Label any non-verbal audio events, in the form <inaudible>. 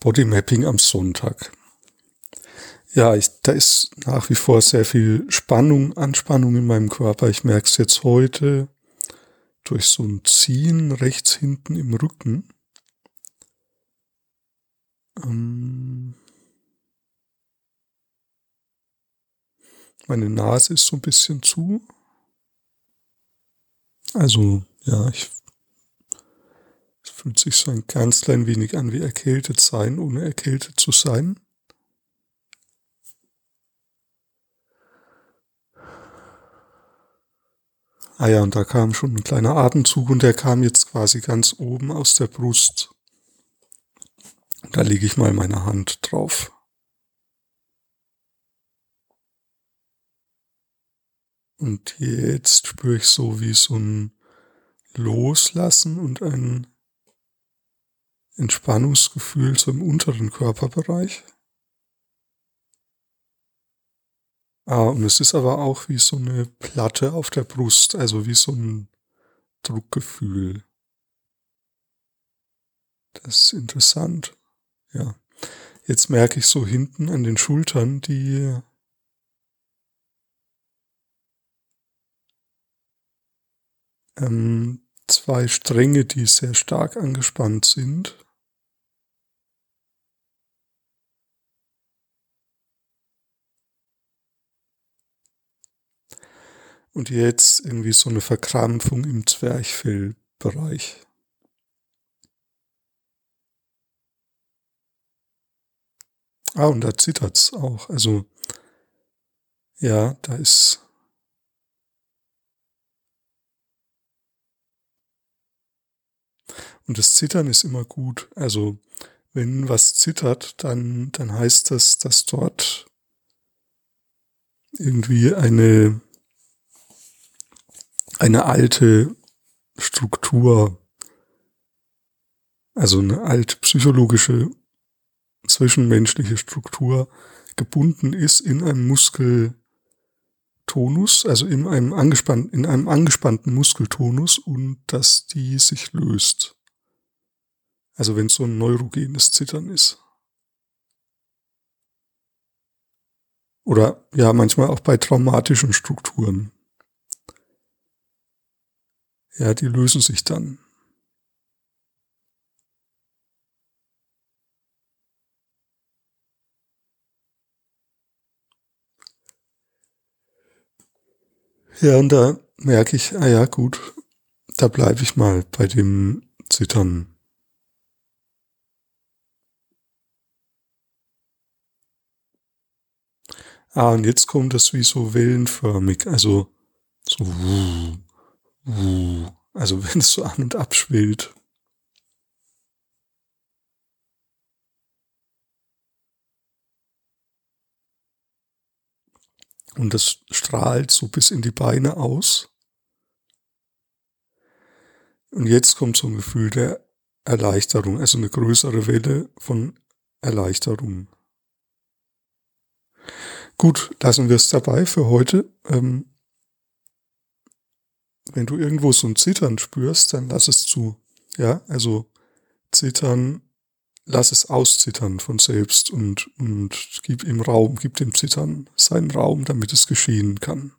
Bodymapping am Sonntag. Ja, ich, da ist nach wie vor sehr viel Spannung, Anspannung in meinem Körper. Ich merke es jetzt heute durch so ein Ziehen rechts hinten im Rücken. Ähm meine Nase ist so ein bisschen zu. Also, ja, ich fühlt sich so ein ganz klein wenig an wie erkältet sein, ohne erkältet zu sein. Ah ja, und da kam schon ein kleiner Atemzug und der kam jetzt quasi ganz oben aus der Brust. Da lege ich mal meine Hand drauf. Und jetzt spüre ich so wie so ein Loslassen und ein Entspannungsgefühl im unteren Körperbereich. Ah, und es ist aber auch wie so eine Platte auf der Brust, also wie so ein Druckgefühl. Das ist interessant. Ja. Jetzt merke ich so hinten an den Schultern die ähm, zwei Stränge, die sehr stark angespannt sind. Und jetzt irgendwie so eine Verkrampfung im Zwerchfellbereich. Ah, und da zittert's auch. Also, ja, da ist Und das Zittern ist immer gut. Also wenn was zittert, dann, dann heißt das, dass dort irgendwie eine, eine alte Struktur, also eine alte psychologische, zwischenmenschliche Struktur gebunden ist in einem Muskeltonus, also in einem angespannten, in einem angespannten Muskeltonus und dass die sich löst. Also wenn es so ein neurogenes Zittern ist. Oder ja, manchmal auch bei traumatischen Strukturen. Ja, die lösen sich dann. Ja, und da merke ich, ah ja, gut, da bleibe ich mal bei dem Zittern. Ah, und jetzt kommt das wie so wellenförmig, also so, also <laughs> wenn es so an und abschwillt. Und das strahlt so bis in die Beine aus. Und jetzt kommt so ein Gefühl der Erleichterung, also eine größere Welle von Erleichterung. Gut, lassen wir es dabei für heute. Ähm, wenn du irgendwo so ein Zittern spürst, dann lass es zu. Ja, also Zittern, lass es auszittern von selbst und, und gib ihm Raum, gib dem Zittern seinen Raum, damit es geschehen kann.